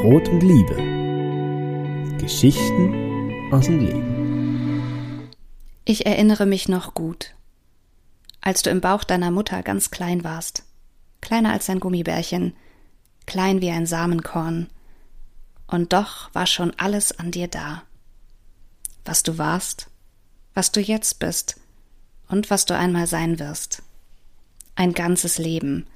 Brot und Liebe. Geschichten aus dem Leben. Ich erinnere mich noch gut, als du im Bauch deiner Mutter ganz klein warst, kleiner als ein Gummibärchen, klein wie ein Samenkorn, und doch war schon alles an dir da. Was du warst, was du jetzt bist und was du einmal sein wirst. Ein ganzes Leben,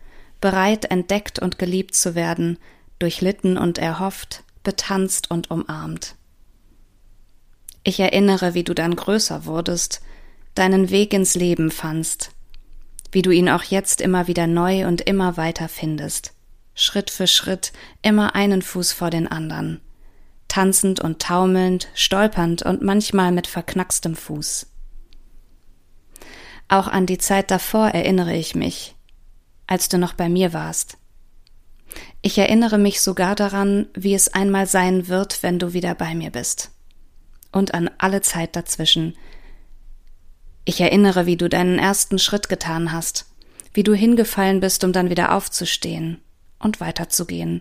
bereit entdeckt und geliebt zu werden, durchlitten und erhofft, betanzt und umarmt. Ich erinnere, wie du dann größer wurdest, deinen Weg ins Leben fandst, wie du ihn auch jetzt immer wieder neu und immer weiter findest, Schritt für Schritt, immer einen Fuß vor den anderen, tanzend und taumelnd, stolpernd und manchmal mit verknackstem Fuß. Auch an die Zeit davor erinnere ich mich, als du noch bei mir warst, ich erinnere mich sogar daran, wie es einmal sein wird, wenn du wieder bei mir bist. Und an alle Zeit dazwischen. Ich erinnere, wie du deinen ersten Schritt getan hast, wie du hingefallen bist, um dann wieder aufzustehen und weiterzugehen.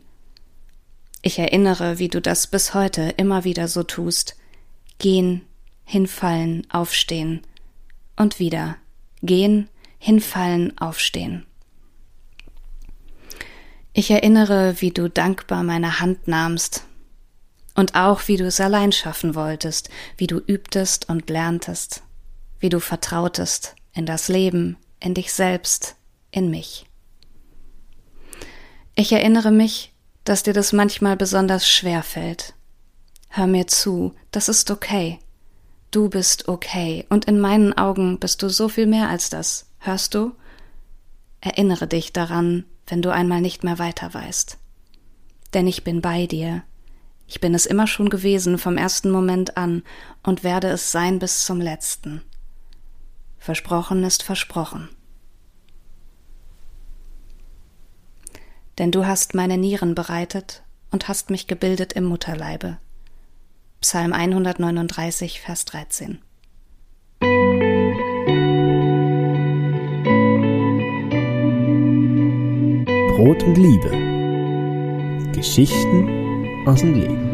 Ich erinnere, wie du das bis heute immer wieder so tust. Gehen, hinfallen, aufstehen. Und wieder. Gehen, hinfallen, aufstehen. Ich erinnere, wie du dankbar meine Hand nahmst und auch wie du es allein schaffen wolltest, wie du übtest und lerntest, wie du vertrautest in das Leben, in dich selbst, in mich. Ich erinnere mich, dass dir das manchmal besonders schwer fällt. Hör mir zu, das ist okay. Du bist okay, und in meinen Augen bist du so viel mehr als das. Hörst du? Erinnere dich daran, wenn du einmal nicht mehr weiter weißt. Denn ich bin bei dir. Ich bin es immer schon gewesen vom ersten Moment an und werde es sein bis zum letzten. Versprochen ist versprochen. Denn du hast meine Nieren bereitet und hast mich gebildet im Mutterleibe. Psalm 139, Vers 13. Brot und Liebe. Geschichten aus dem Leben.